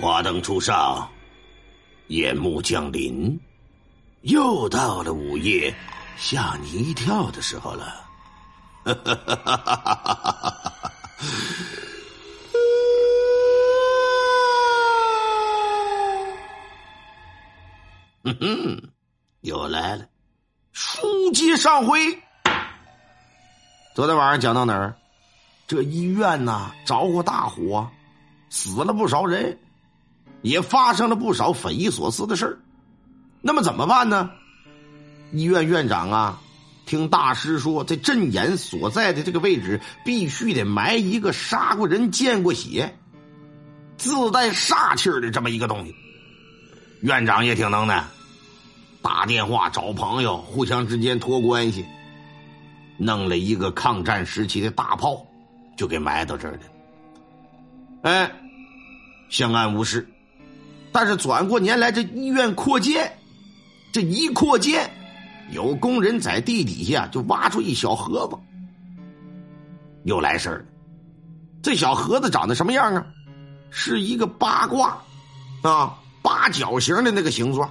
花灯初上，夜幕降临，又到了午夜吓你一跳的时候了。哈哈哈哈哈哈！嗯哼，又来了，书接上回。昨天晚上讲到哪儿？这医院呐，着过大火，死了不少人。也发生了不少匪夷所思的事，那么怎么办呢？医院院长啊，听大师说，这阵眼所在的这个位置必须得埋一个杀过人、见过血、自带煞气的这么一个东西。院长也挺能的，打电话找朋友，互相之间托关系，弄了一个抗战时期的大炮，就给埋到这儿了。哎，相安无事。但是转过年来，这医院扩建，这一扩建，有工人在地底下就挖出一小盒子，又来事儿了。这小盒子长得什么样啊？是一个八卦啊，八角形的那个形状，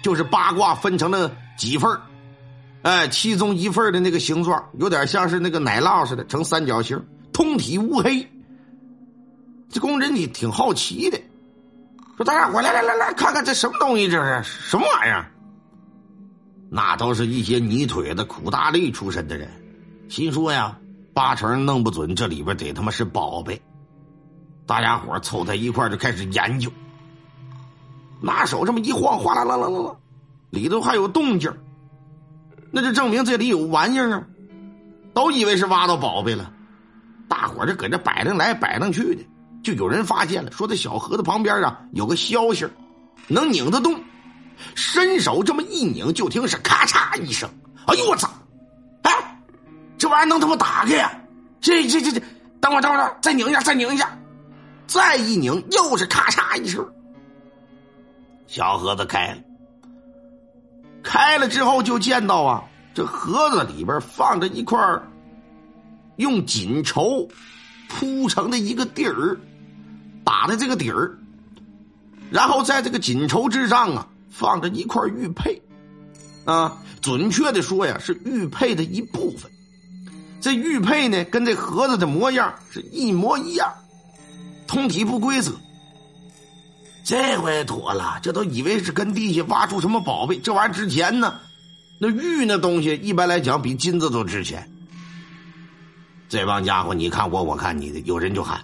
就是八卦分成了几份哎，其中一份的那个形状有点像是那个奶酪似的，呈三角形，通体乌黑。这工人你挺好奇的。说大家伙来来来来看看这什么东西？这是什么玩意儿？那都是一些泥腿子、苦大力出身的人，心说呀，八成弄不准这里边得他妈是宝贝。大家伙凑在一块就开始研究，拿手这么一晃，哗啦啦啦啦啦，里头还有动静那就证明这里有玩意儿啊！都以为是挖到宝贝了，大伙就搁这摆弄来摆弄去的。就有人发现了，说这小盒子旁边啊有个消息能拧得动，伸手这么一拧，就听是咔嚓一声。哎呦我操！哎，这玩意儿能他妈打开呀？这这这这，等会儿等会儿，再拧一下，再拧一下，再一拧，又是咔嚓一声，小盒子开了。开了之后就见到啊，这盒子里边放着一块用锦绸铺成的一个底儿。打的这个底儿，然后在这个锦绸之上啊，放着一块玉佩，啊，准确的说呀，是玉佩的一部分。这玉佩呢，跟这盒子的模样是一模一样，通体不规则。这回妥了，这都以为是跟地下挖出什么宝贝，这玩意儿值钱呢。那玉那东西一般来讲比金子都值钱。这帮家伙，你看我，我看你的，有人就喊。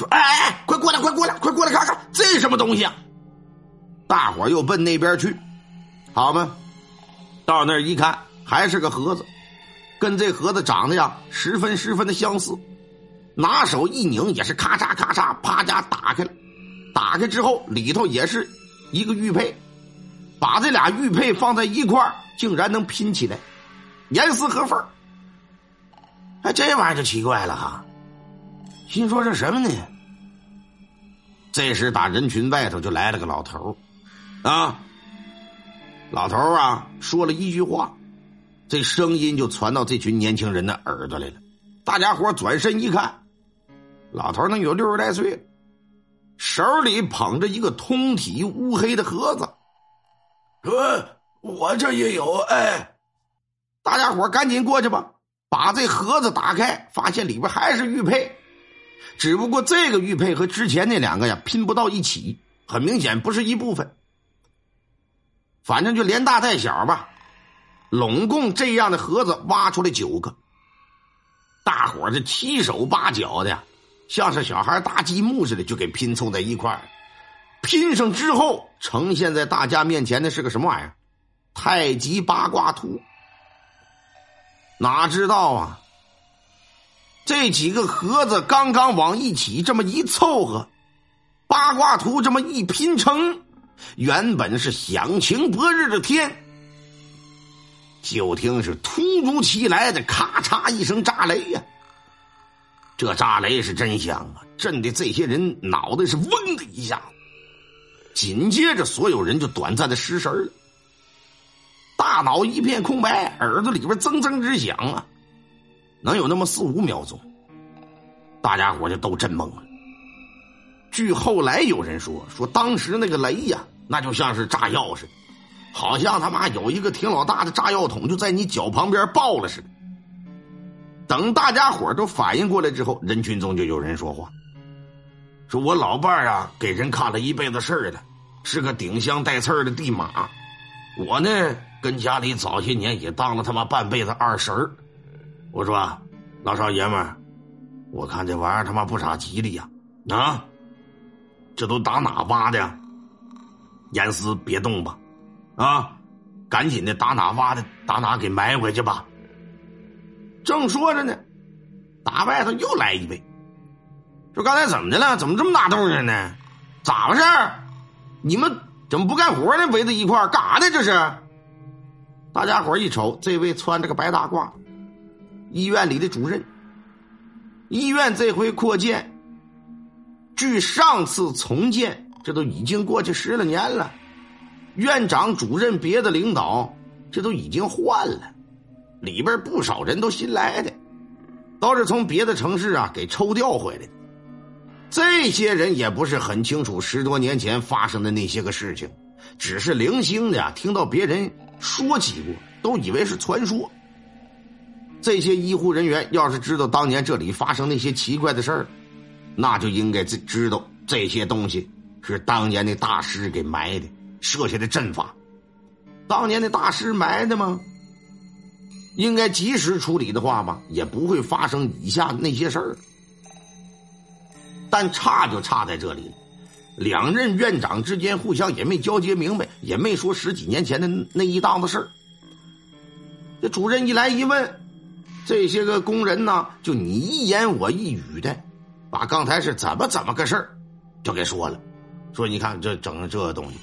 说：“哎哎，快过来，快过来，快过来看看，这是什么东西啊？”大伙又奔那边去，好吗？到那儿一看，还是个盒子，跟这盒子长得呀十分十分的相似。拿手一拧，也是咔嚓咔嚓，啪家打开了。打开之后，里头也是一个玉佩，把这俩玉佩放在一块竟然能拼起来，严丝合缝。哎，这玩意儿就奇怪了哈。心说这什么呢？这时打人群外头就来了个老头啊，老头啊说了一句话，这声音就传到这群年轻人的耳朵里了。大家伙转身一看，老头能有六十来岁，手里捧着一个通体乌黑的盒子，说：“我这也有。”哎，大家伙赶紧过去吧，把这盒子打开，发现里边还是玉佩。只不过这个玉佩和之前那两个呀拼不到一起，很明显不是一部分。反正就连大带小吧，拢共这样的盒子挖出来九个。大伙这七手八脚的，像是小孩搭积木似的，就给拼凑在一块儿。拼上之后，呈现在大家面前的是个什么玩意儿？太极八卦图。哪知道啊！这几个盒子刚刚往一起这么一凑合，八卦图这么一拼成，原本是响晴博日的天，就听是突如其来的咔嚓一声炸雷呀！这炸雷是真响啊，震的这些人脑袋是嗡的一下，紧接着所有人就短暂的失神了，大脑一片空白，耳朵里边铮铮直响啊！能有那么四五秒钟，大家伙就都震懵了。据后来有人说，说当时那个雷呀，那就像是炸药似的，好像他妈有一个挺老大的炸药桶就在你脚旁边爆了似的。等大家伙都反应过来之后，人群中就有人说话，说我老伴啊，给人看了一辈子事儿了，是个顶香带刺的地马。我呢，跟家里早些年也当了他妈半辈子二婶儿。我说，老少爷们儿，我看这玩意儿他妈不咋吉利呀！啊，这都打哪挖的？严丝别动吧，啊，赶紧的打哪挖的，打哪给埋回去吧。正说着呢，打外头又来一位，说刚才怎么的了？怎么这么大动静呢？咋回事？你们？怎么不干活呢？围在一块儿干啥呢？这是，大家伙一瞅，这位穿着个白大褂，医院里的主任。医院这回扩建，距上次重建，这都已经过去十来年了。院长、主任、别的领导，这都已经换了，里边不少人都新来的，都是从别的城市啊给抽调回来的。这些人也不是很清楚十多年前发生的那些个事情，只是零星的听到别人说起过，都以为是传说。这些医护人员要是知道当年这里发生那些奇怪的事儿，那就应该知知道这些东西是当年的大师给埋的，设下的阵法。当年的大师埋的吗？应该及时处理的话吧，也不会发生以下那些事儿。但差就差在这里了，两任院长之间互相也没交接明白，也没说十几年前的那一档子事儿。这主任一来一问，这些个工人呢，就你一言我一语的，把刚才是怎么怎么个事儿，就给说了。说你看这整这东西，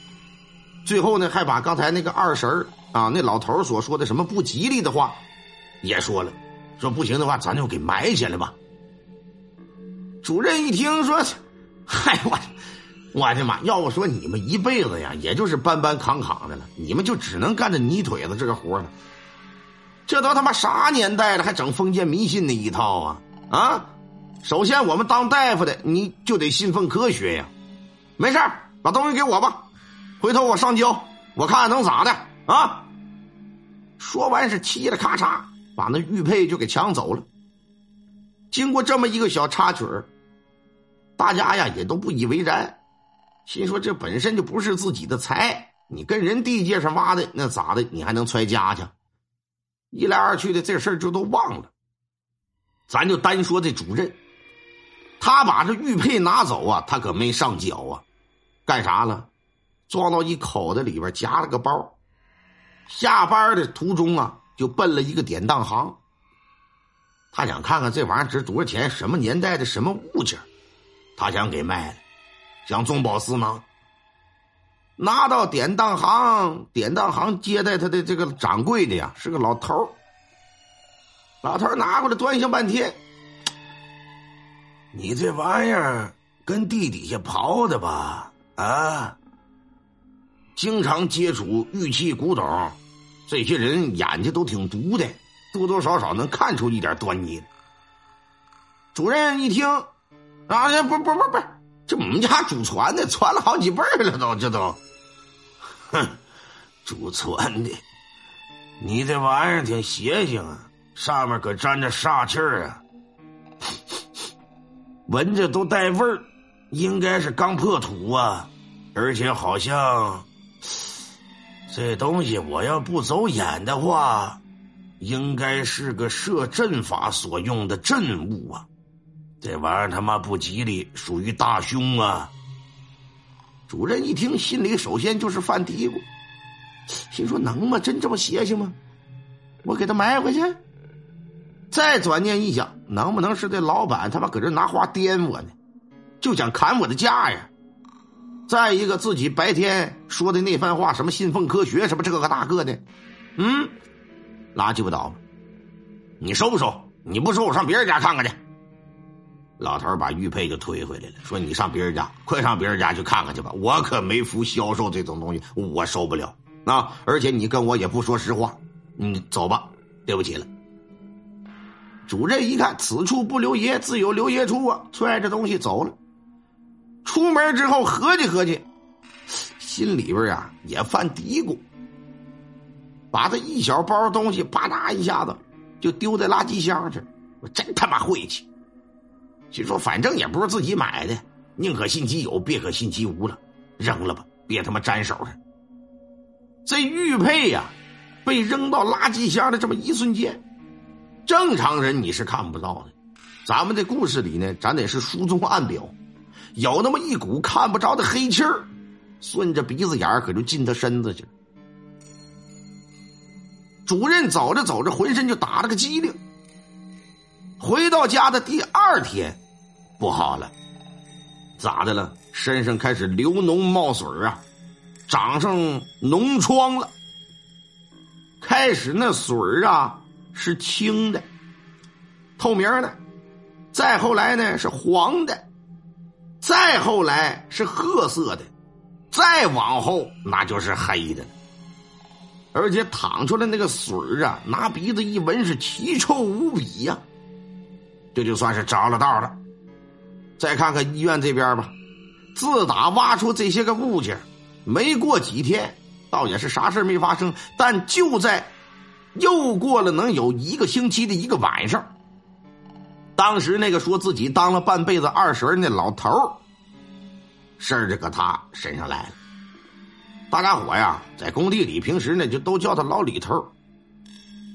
最后呢还把刚才那个二婶啊那老头所说的什么不吉利的话，也说了。说不行的话，咱就给埋起来吧。主任一听说，嗨我，我的妈！要不说你们一辈子呀，也就是搬搬扛扛的了，你们就只能干这泥腿子这个活了。这都他妈啥年代了，还整封建迷信那一套啊啊！首先，我们当大夫的，你就得信奉科学呀。没事把东西给我吧，回头我上交，我看看能咋的啊！说完是嘁哩咔嚓，把那玉佩就给抢走了。经过这么一个小插曲。大家呀也都不以为然，心说这本身就不是自己的财，你跟人地界上挖的那咋的？你还能揣家去？一来二去的，这事儿就都忘了。咱就单说这主任，他把这玉佩拿走啊，他可没上缴啊，干啥了？装到一口袋里边，夹了个包。下班的途中啊，就奔了一个典当行。他想看看这玩意儿值多少钱，什么年代的什么物件他想给卖了，想中饱私囊。拿到典当行，典当行接待他的这个掌柜的呀，是个老头老头拿过来端详半天，你这玩意儿跟地底下刨的吧？啊，经常接触玉器古董，这些人眼睛都挺毒的，多多少少能看出一点端倪。主任一听。啊，不不不不，这我们家祖传的，传了好几辈了，都这都。哼，祖传的，你这玩意儿挺邪性啊，上面可沾着煞气儿啊，闻着都带味儿，应该是刚破土啊，而且好像这东西我要不走眼的话，应该是个设阵法所用的阵物啊。这玩意儿他妈不吉利，属于大凶啊！主任一听，心里首先就是犯嘀咕，心说能吗？真这么邪性吗？我给他埋回去。再转念一想，能不能是这老板他妈搁这拿话颠我呢？就想砍我的价呀！再一个，自己白天说的那番话，什么信奉科学，什么这个大个的，嗯，拉鸡巴倒！你收不收？你不收，我上别人家看看去。老头把玉佩就推回来了，说：“你上别人家，快上别人家去看看去吧！我可没福销售这种东西，我受不了啊！而且你跟我也不说实话，你走吧，对不起了。”主任一看，此处不留爷，自有留爷处啊，揣着东西走了。出门之后合计合计，心里边啊也犯嘀咕，把这一小包东西吧嗒一下子就丢在垃圾箱去，我真他妈晦气。心说反正也不是自己买的，宁可信其有，别可信其无了，扔了吧，别他妈沾手上。这玉佩呀，被扔到垃圾箱的这么一瞬间，正常人你是看不到的。咱们的故事里呢，咱得是书中暗表，有那么一股看不着的黑气儿，顺着鼻子眼儿可就进他身子去了。主任走着走着，浑身就打了个激灵。回到家的第二天，不好了，咋的了？身上开始流脓冒水啊！长上脓疮了。开始那水啊是清的、透明的，再后来呢是黄的，再后来是褐色的，再往后那就是黑的。而且淌出来那个水啊，拿鼻子一闻是奇臭无比呀。这就算是着了道了。再看看医院这边吧，自打挖出这些个物件。没过几天，倒也是啥事没发生。但就在又过了能有一个星期的一个晚上，当时那个说自己当了半辈子二婶那老头事儿就搁他身上来了。大家伙呀，在工地里平时呢就都叫他老李头。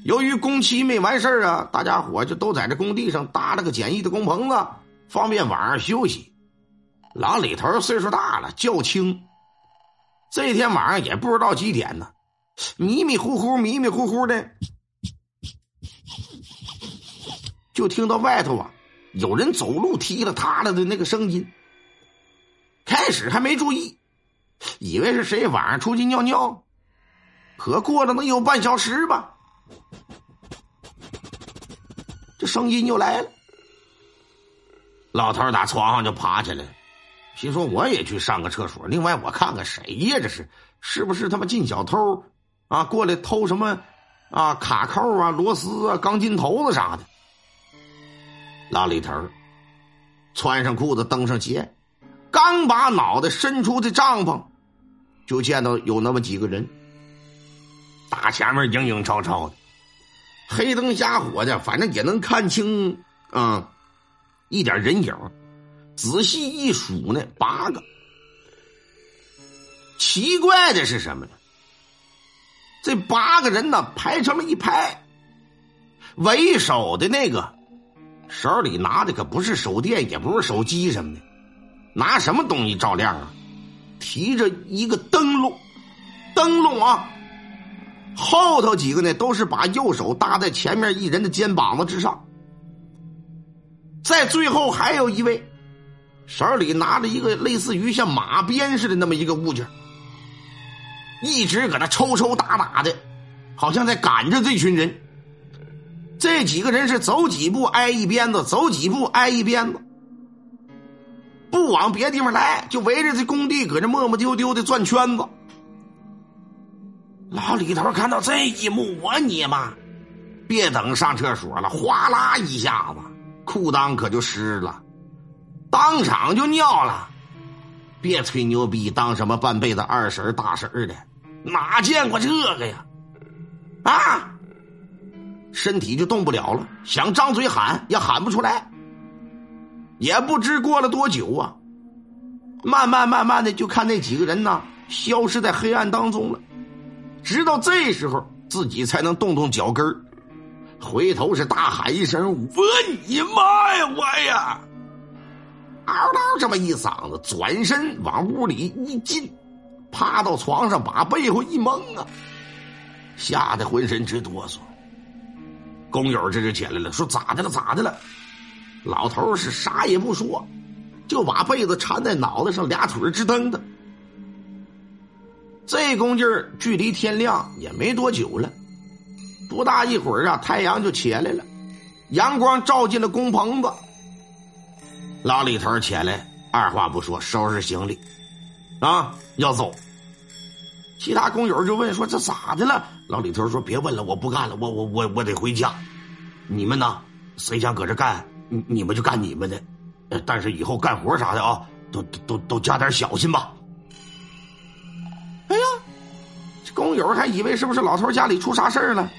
由于工期没完事啊，大家伙就都在这工地上搭了个简易的工棚子，方便晚上休息。老李头岁数大了，较轻。这天晚上也不知道几点呢，迷迷糊糊、迷迷糊糊的，就听到外头啊有人走路踢了踏了的那个声音。开始还没注意，以为是谁晚上出去尿尿，可过了能有半小时吧，这声音又来了。老头打床上就爬起来。心说我也去上个厕所，另外我看看谁呀？这是是不是他妈进小偷啊？过来偷什么啊？卡扣啊、螺丝啊、钢筋头子啥的。老李头穿上裤子，蹬上鞋，刚把脑袋伸出这帐篷，就见到有那么几个人，大前面影影绰绰的，黑灯瞎火的，反正也能看清啊一点人影。仔细一数呢，八个。奇怪的是什么呢？这八个人呢排成了一排，为首的那个手里拿的可不是手电，也不是手机什么的，拿什么东西照亮啊？提着一个灯笼，灯笼啊。后头几个呢都是把右手搭在前面一人的肩膀子之上，在最后还有一位。手里拿着一个类似于像马鞭似的那么一个物件，一直搁那抽抽打打的，好像在赶着这群人。这几个人是走几步挨一鞭子，走几步挨一鞭子，不往别地方来，就围着这工地搁这磨磨丢丢的转圈子。老李头看到这一幕，我你妈！别等上厕所了，哗啦一下子，裤裆可就湿了。当场就尿了，别吹牛逼，当什么半辈子二婶大婶的，哪见过这个呀？啊，身体就动不了了，想张嘴喊也喊不出来。也不知过了多久啊，慢慢慢慢的就看那几个人呢消失在黑暗当中了，直到这时候自己才能动动脚跟回头是大喊一声：“我你妈呀，我呀！”嗷嗷这么一嗓子，转身往屋里一进，趴到床上，把被窝一蒙啊，吓得浑身直哆嗦。工友这就起来了，说咋的了？咋的了？老头是啥也不说，就把被子缠在脑袋上，俩腿直蹬的。这功劲儿，距离天亮也没多久了，不大一会儿啊，太阳就起来了，阳光照进了工棚子。老李头起来，二话不说，收拾行李，啊，要走。其他工友就问说：“这咋的了？”老李头说：“别问了，我不干了，我我我我得回家。你们呢？谁想搁这干，你你们就干你们的。但是以后干活啥的啊，都都都加点小心吧。工友还以为是不是老头家里出啥事儿了，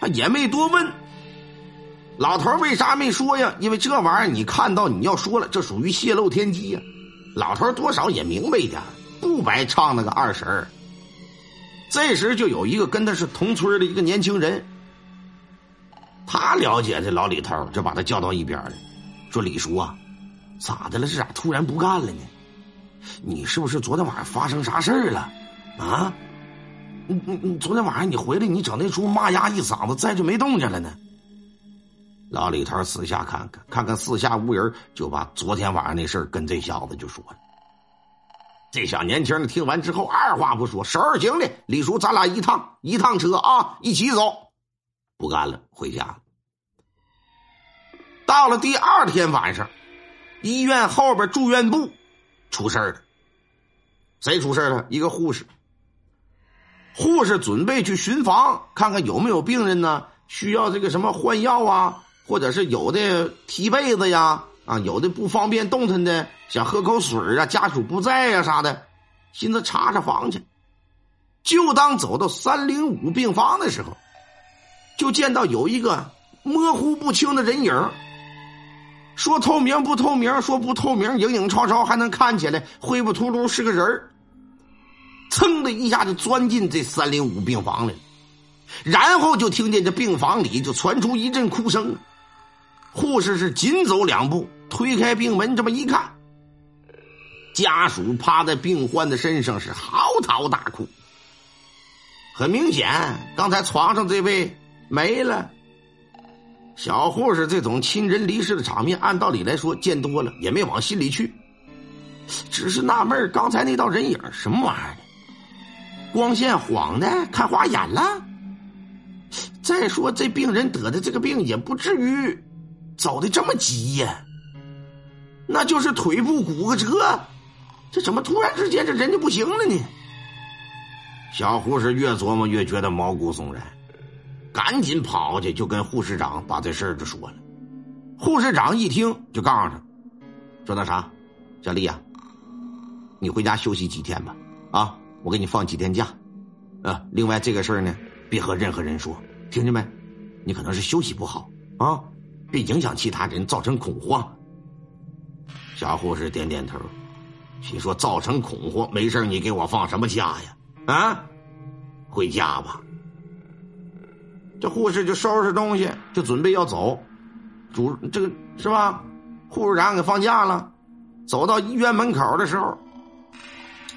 他也没多问。老头为啥没说呀？因为这玩意儿你看到你要说了，这属于泄露天机呀。老头多少也明白一点，不白唱那个二婶儿。这时就有一个跟他是同村的一个年轻人，他了解这老李头，就把他叫到一边了，说：“李叔啊，咋的了？这咋突然不干了呢？你是不是昨天晚上发生啥事儿了？啊？你你你昨天晚上你回来，你整那出骂丫一嗓子，再就没动静了呢？”老李头四下看看，看看四下无人，就把昨天晚上那事儿跟这小子就说了。这小年轻的听完之后，二话不说，手儿行李，李叔，咱俩一趟一趟车啊，一起走，不干了，回家。到了第二天晚上，医院后边住院部出事了。谁出事了？一个护士。护士准备去巡房，看看有没有病人呢，需要这个什么换药啊。或者是有的踢被子呀，啊，有的不方便动弹的，想喝口水啊，家属不在呀啥的，寻思查查房去。就当走到三零五病房的时候，就见到有一个模糊不清的人影说透明不透明，说不透明，影影绰绰还能看起来灰不秃噜是个人。噌的一下就钻进这三零五病房里，然后就听见这病房里就传出一阵哭声。护士是紧走两步，推开病门，这么一看，家属趴在病患的身上是嚎啕大哭。很明显，刚才床上这位没了。小护士这种亲人离世的场面，按道理来说见多了，也没往心里去，只是纳闷刚才那道人影什么玩意儿？光线晃的，看花眼了。再说这病人得的这个病，也不至于。走的这么急呀？那就是腿部骨折，这怎么突然之间这人就不行了呢？小护士越琢磨越觉得毛骨悚然，赶紧跑去就跟护士长把这事儿就说了。护士长一听就告诉他，说那啥，小丽啊，你回家休息几天吧，啊，我给你放几天假，啊，另外这个事儿呢，别和任何人说，听见没？你可能是休息不好啊。别影响其他人，造成恐慌。小护士点点头，心说：“造成恐慌，没事你给我放什么假呀？啊，回家吧。”这护士就收拾东西，就准备要走。主这个是吧？护士长给放假了，走到医院门口的时候，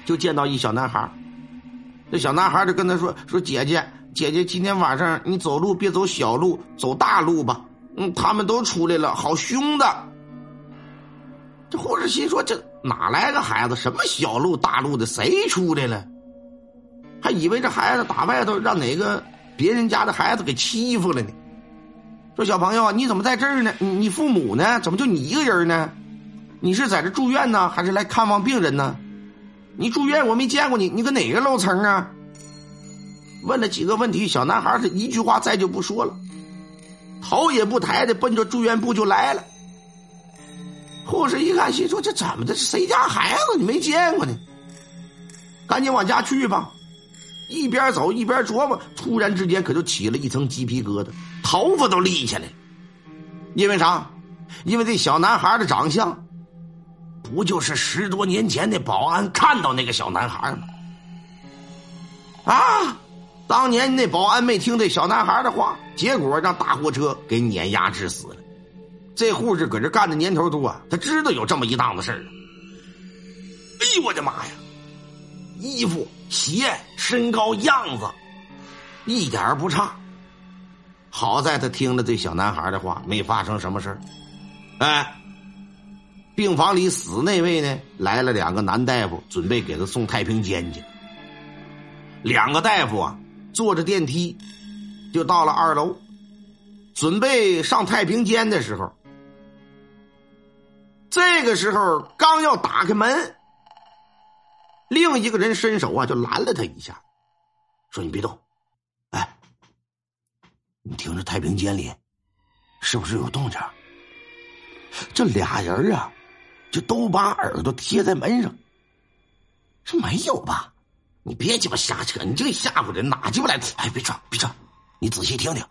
就见到一小男孩。这小男孩就跟他说：“说姐姐，姐姐，今天晚上你走路别走小路，走大路吧。”嗯，他们都出来了，好凶的。这护士心说：“这哪来个孩子？什么小路大路的？谁出来了？还以为这孩子打外头让哪个别人家的孩子给欺负了呢。”说：“小朋友，你怎么在这儿呢？你你父母呢？怎么就你一个人呢？你是在这住院呢，还是来看望病人呢？你住院我没见过你，你搁哪个楼层啊？”问了几个问题，小男孩是一句话再就不说了。头也不抬的奔着住院部就来了。护士一看，心说：“这怎么的？谁家孩子？你没见过呢？赶紧往家去吧！”一边走一边琢磨，突然之间可就起了一层鸡皮疙瘩，头发都立起来。因为啥？因为这小男孩的长相，不就是十多年前那保安看到那个小男孩吗？啊！当年那保安没听这小男孩的话，结果让大货车给碾压致死了。这护士搁这干的年头多，啊他知道有这么一档子事儿。哎呦我的妈呀！衣服、鞋、身高、样子，一点不差。好在他听了这小男孩的话，没发生什么事儿。哎，病房里死那位呢，来了两个男大夫，准备给他送太平间去。两个大夫啊。坐着电梯，就到了二楼，准备上太平间的时候，这个时候刚要打开门，另一个人伸手啊就拦了他一下，说：“你别动，哎，你听着太平间里是不是有动静？”这俩人啊，就都把耳朵贴在门上。说没有吧？你别鸡巴瞎扯，你这吓唬人哪鸡巴来？哎，别吵，别吵，你仔细听听，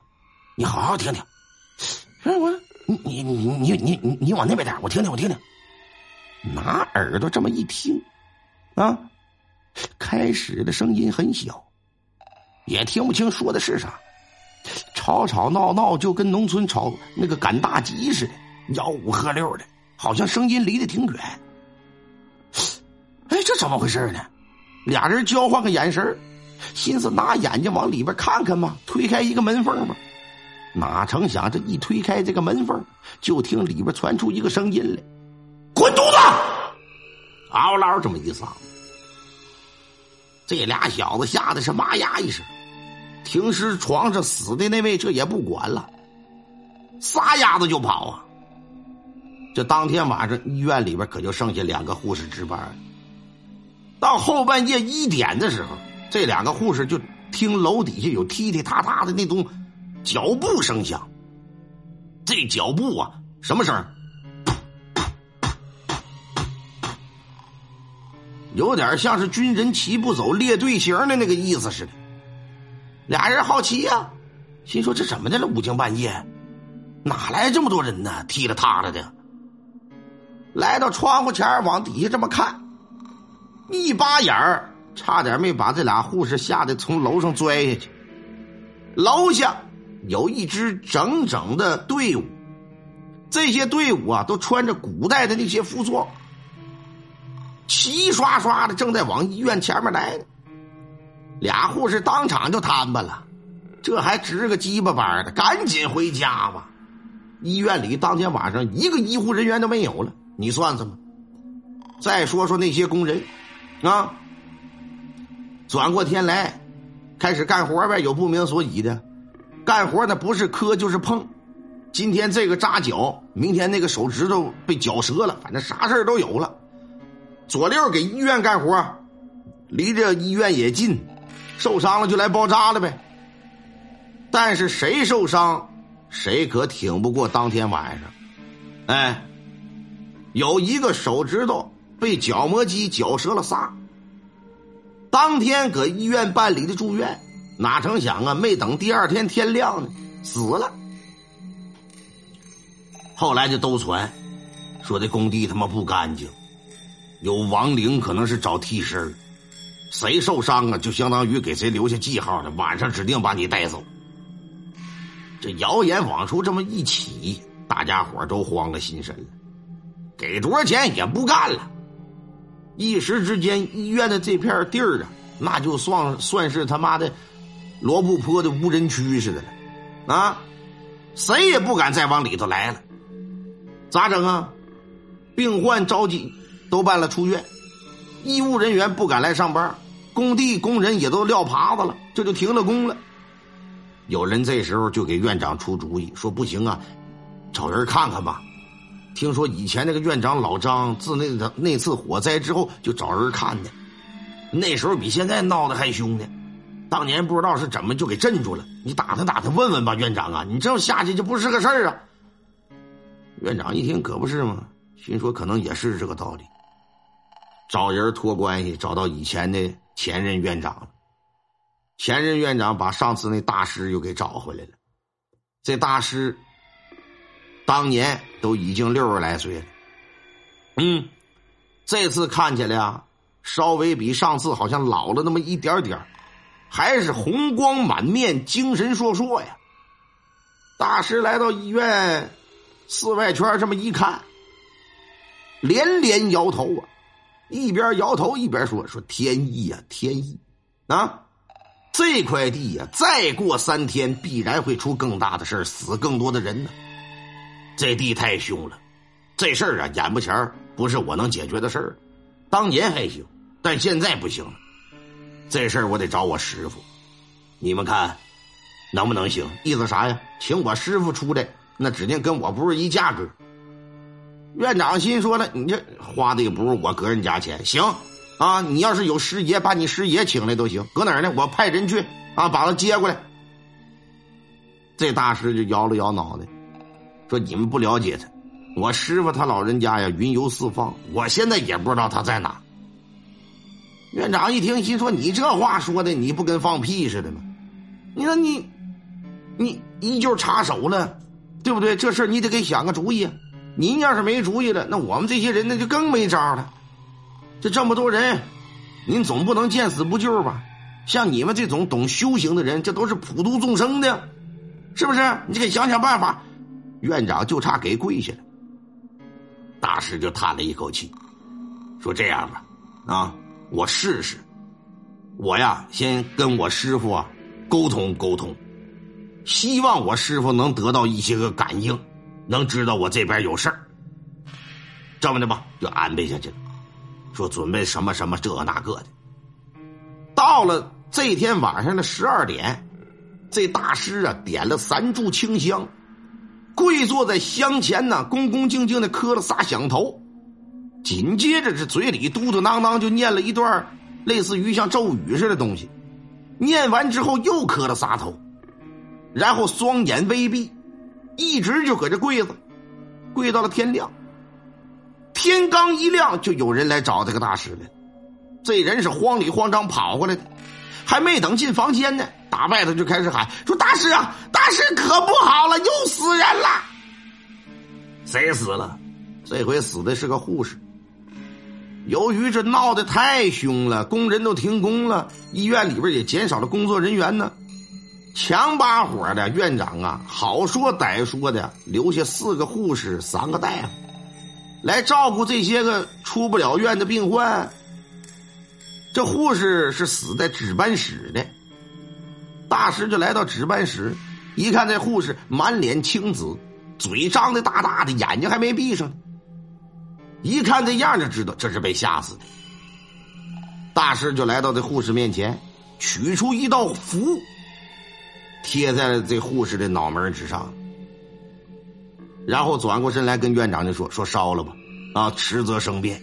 你好好听听。哎我，你你你你你你你往那边点，我听听，我听听。拿耳朵这么一听，啊，开始的声音很小，也听不清说的是啥，吵吵闹闹就跟农村吵那个赶大集似的，吆五喝六的，好像声音离得挺远。哎，这怎么回事呢？俩人交换个眼神心思拿眼睛往里边看看嘛，推开一个门缝嘛。哪成想这一推开这个门缝，就听里边传出一个声音来：“滚犊子！”嗷嗷这么一嗓子，这俩小子吓得是妈呀一声。停尸床上死的那位这也不管了，撒丫子就跑啊！这当天晚上医院里边可就剩下两个护士值班。到后半夜一点的时候，这两个护士就听楼底下有踢踢踏踏的那种脚步声响。这脚步啊，什么声？有点像是军人齐步走列队形的那个意思似的。俩人好奇呀，心说这怎么的了？五更半夜，哪来这么多人呢？踢了踏了的。来到窗户前，往底下这么看。一扒眼儿，差点没把这俩护士吓得从楼上摔下去。楼下有一支整整的队伍，这些队伍啊，都穿着古代的那些服装，齐刷刷的正在往医院前面来呢。俩护士当场就瘫巴了，这还值个鸡巴班的，赶紧回家吧！医院里当天晚上一个医护人员都没有了，你算算吧。再说说那些工人。啊！转过天来，开始干活呗。有不明所以的，干活那不是磕就是碰。今天这个扎脚，明天那个手指头被绞折了，反正啥事都有了。左六给医院干活，离这医院也近，受伤了就来包扎了呗。但是谁受伤，谁可挺不过当天晚上。哎，有一个手指头。被角磨机绞折了仨，当天搁医院办理的住院，哪成想啊，没等第二天天亮呢，死了。后来就都传，说这工地他妈不干净，有亡灵可能是找替身谁受伤啊，就相当于给谁留下记号了，晚上指定把你带走。这谣言往出这么一起，大家伙都慌了心神了，给多少钱也不干了。一时之间，医院的这片地儿啊，那就算算是他妈的罗布泊的无人区似的了，啊，谁也不敢再往里头来了。咋整啊？病患着急，都办了出院，医务人员不敢来上班，工地工人也都撂耙子了，这就停了工了。有人这时候就给院长出主意，说不行啊，找人看看吧。听说以前那个院长老张自那个那次火灾之后就找人看的，那时候比现在闹得还凶呢。当年不知道是怎么就给镇住了。你打听打听问问吧，院长啊，你这样下去就不是个事儿啊。院长一听可不是吗？心说可能也是这个道理。找人托关系找到以前的前任院长了，前任院长把上次那大师又给找回来了。这大师。当年都已经六十来岁了，嗯，这次看起来啊，稍微比上次好像老了那么一点点还是红光满面、精神烁烁呀。大师来到医院四外圈这么一看，连连摇头啊，一边摇头一边说：“说天意呀，天意啊！这块地呀，再过三天必然会出更大的事死更多的人呢。”这地太凶了，这事儿啊，眼不前不是我能解决的事儿。当年还行，但现在不行了。这事儿我得找我师傅，你们看能不能行？意思啥呀？请我师傅出来，那指定跟我不是一价格。院长心说了，你这花的也不是我个人家钱，行啊？你要是有师爷，把你师爷请来都行。搁哪儿呢？我派人去啊，把他接过来。这大师就摇了摇脑袋。说你们不了解他，我师傅他老人家呀，云游四方，我现在也不知道他在哪。院长一听，心说：“你这话说的，你不跟放屁似的吗？你说你，你依旧插手了，对不对？这事你得给想个主意。您要是没主意了，那我们这些人那就更没招了。这这么多人，您总不能见死不救吧？像你们这种懂修行的人，这都是普度众生的，是不是？你得想想办法。”院长就差给跪下了。大师就叹了一口气，说：“这样吧，啊。”我试试，我呀，先跟我师傅啊沟通沟通，希望我师傅能得到一些个感应，能知道我这边有事儿。这么的吧，就安排下去了，说准备什么什么这那个的。到了这天晚上的十二点，这大师啊点了三炷清香，跪坐在香前呢，恭恭敬敬的磕了仨响头。紧接着，这嘴里嘟嘟囔囔就念了一段类似于像咒语似的东西。念完之后，又磕了仨头，然后双眼微闭，一直就搁这跪着，跪到了天亮。天刚一亮，就有人来找这个大师了。这人是慌里慌张跑过来的，还没等进房间呢，打外头就开始喊说：“大师啊，大师可不好了，又死人了！谁死了？这回死的是个护士。”由于这闹得太凶了，工人都停工了，医院里边也减少了工作人员呢。强把火的院长啊，好说歹说的，留下四个护士、三个大夫，来照顾这些个出不了院的病患。这护士是死在值班室的，大师就来到值班室，一看这护士满脸青紫，嘴张的大大的，眼睛还没闭上。一看这样就知道这是被吓死的。大师就来到这护士面前，取出一道符，贴在了这护士的脑门之上，然后转过身来跟院长就说：“说烧了吧，啊，迟则生变。”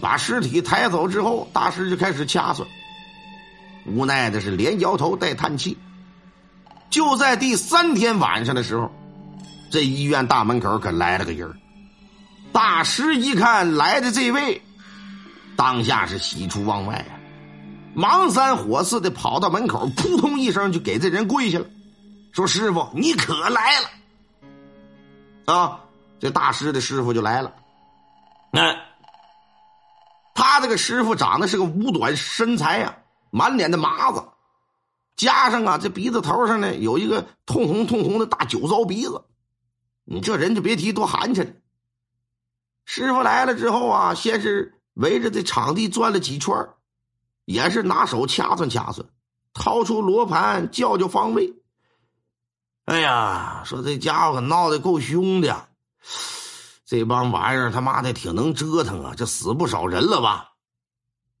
把尸体抬走之后，大师就开始掐算，无奈的是连摇头带叹气。就在第三天晚上的时候，这医院大门口可来了个人大师一看来的这位，当下是喜出望外啊，忙三火四的跑到门口，扑通一声就给这人跪下了，说：“师傅，你可来了！”啊，这大师的师傅就来了。那他这个师傅长得是个五短身材呀，满脸的麻子，加上啊这鼻子头上呢有一个通红通红的大酒糟鼻子，你这人就别提多寒碜。师傅来了之后啊，先是围着这场地转了几圈也是拿手掐算掐算，掏出罗盘叫叫方位。哎呀，说这家伙闹得够凶的，这帮玩意儿他妈的挺能折腾啊！这死不少人了吧？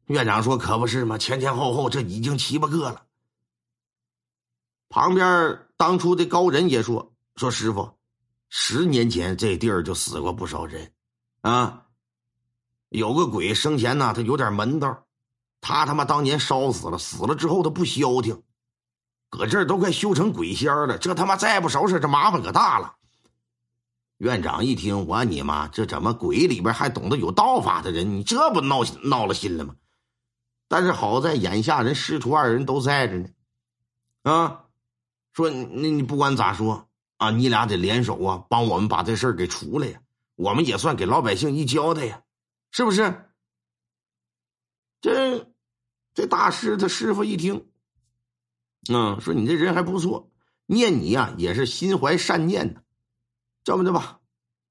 院长说：“可不是嘛，前前后后这已经七八个了。”旁边当初的高人也说：“说师傅，十年前这地儿就死过不少人。”啊，有个鬼生前呢，他有点门道，他他妈当年烧死了，死了之后他不消停，搁这儿都快修成鬼仙了，这他妈再不收拾，这麻烦可大了。院长一听，我你妈，这怎么鬼里边还懂得有道法的人？你这不闹闹了心了吗？但是好在眼下人师徒二人都在着呢，啊，说那你不管咋说啊，你俩得联手啊，帮我们把这事儿给除了呀。我们也算给老百姓一交代呀，是不是？这这大师他师傅一听，嗯，说你这人还不错，念你呀也是心怀善念的，这么的吧，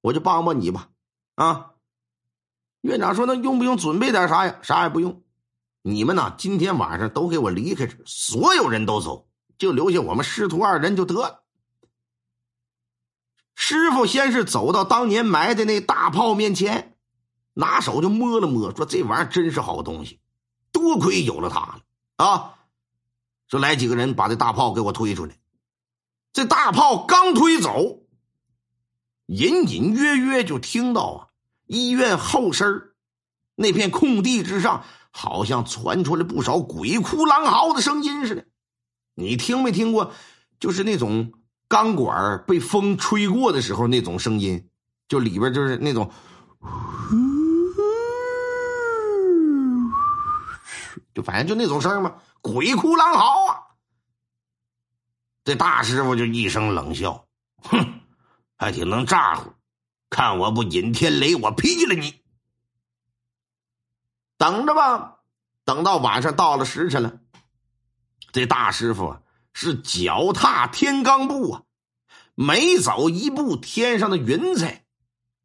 我就帮帮你吧。啊，院长说那用不用准备点啥呀？啥也不用，你们呢今天晚上都给我离开这，所有人都走，就留下我们师徒二人就得了。师傅先是走到当年埋的那大炮面前，拿手就摸了摸，说：“这玩意儿真是好东西，多亏有了它了啊！”说：“来几个人把这大炮给我推出来。”这大炮刚推走，隐隐约约就听到啊，医院后身那片空地之上，好像传出来不少鬼哭狼嚎的声音似的。你听没听过？就是那种。钢管被风吹过的时候，那种声音，就里边就是那种，就反正就那种声嘛，鬼哭狼嚎啊！这大师傅就一声冷笑：“哼，还挺能咋呼，看我不引天雷，我劈了你！等着吧，等到晚上到了时辰了，这大师傅是脚踏天罡步啊，每走一步，天上的云彩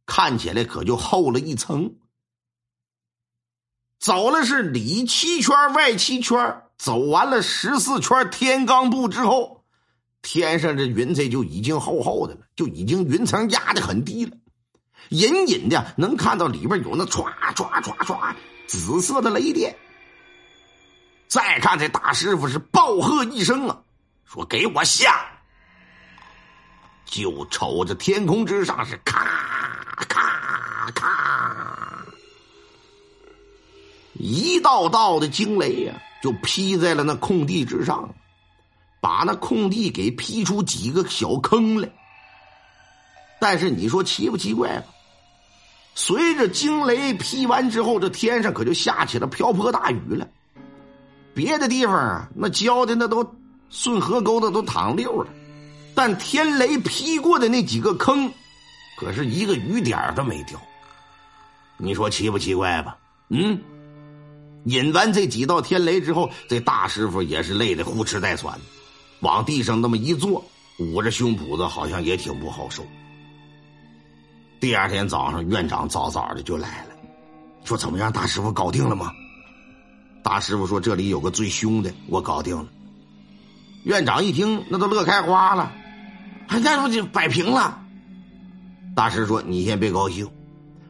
看起来可就厚了一层。走了是里七圈外七圈，走完了十四圈天罡步之后。”天上这云彩就已经厚厚的了，就已经云层压的很低了，隐隐的能看到里边有那唰唰唰唰紫色的雷电。再看这大师傅是暴喝一声啊，说：“给我下！”就瞅着天空之上是咔咔咔，一道道的惊雷呀，就劈在了那空地之上。把那空地给劈出几个小坑来，但是你说奇不奇怪吧？随着惊雷劈完之后，这天上可就下起了瓢泼大雨了。别的地方啊，那浇的那都顺河沟的都淌溜了，但天雷劈过的那几个坑，可是一个雨点都没掉。你说奇不奇怪吧？嗯，引完这几道天雷之后，这大师傅也是累得呼哧带喘。往地上那么一坐，捂着胸脯子，好像也挺不好受。第二天早上，院长早早的就来了，说：“怎么样，大师傅搞定了吗？”大师傅说：“这里有个最凶的，我搞定了。”院长一听，那都乐开花了，还那不就摆平了？大师说：“你先别高兴，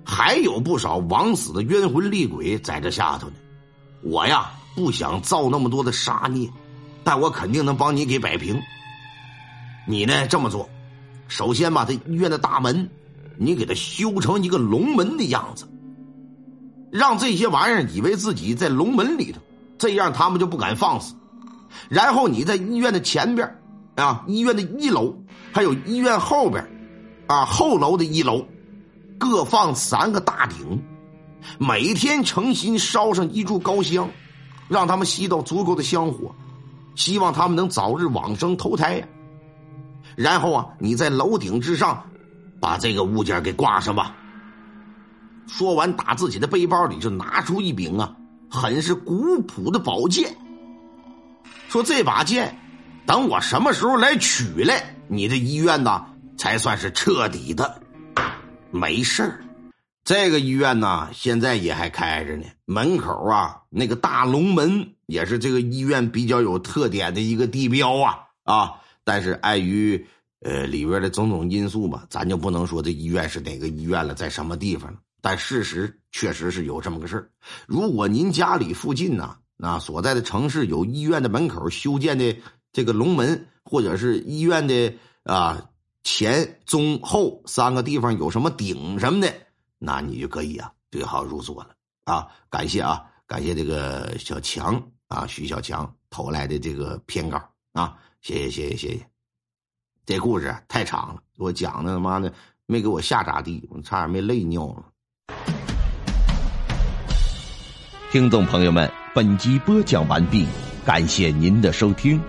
还有不少枉死的冤魂厉鬼在这下头呢。我呀，不想造那么多的杀孽。”但我肯定能帮你给摆平。你呢？这么做，首先把这医院的大门，你给它修成一个龙门的样子，让这些玩意儿以为自己在龙门里头，这样他们就不敢放肆。然后你在医院的前边，啊，医院的一楼，还有医院后边，啊，后楼的一楼，各放三个大鼎，每天诚心烧上一炷高香，让他们吸到足够的香火。希望他们能早日往生投胎呀。然后啊，你在楼顶之上把这个物件给挂上吧。说完，打自己的背包里就拿出一柄啊，很是古朴的宝剑。说这把剑，等我什么时候来取来，你的医院呢才算是彻底的没事。这个医院呢，现在也还开着呢。门口啊，那个大龙门也是这个医院比较有特点的一个地标啊啊！但是碍于呃里边的种种因素吧，咱就不能说这医院是哪个医院了，在什么地方了。但事实确实是有这么个事儿。如果您家里附近呢，那所在的城市有医院的门口修建的这个龙门，或者是医院的啊前中后三个地方有什么顶什么的。那你就可以啊，对号入座了啊！感谢啊，感谢这个小强啊，徐小强投来的这个片稿啊，谢谢谢谢谢谢。这故事太长了，我讲的他妈的没给我吓咋地，我差点没累尿了。听众朋友们，本集播讲完毕，感谢您的收听。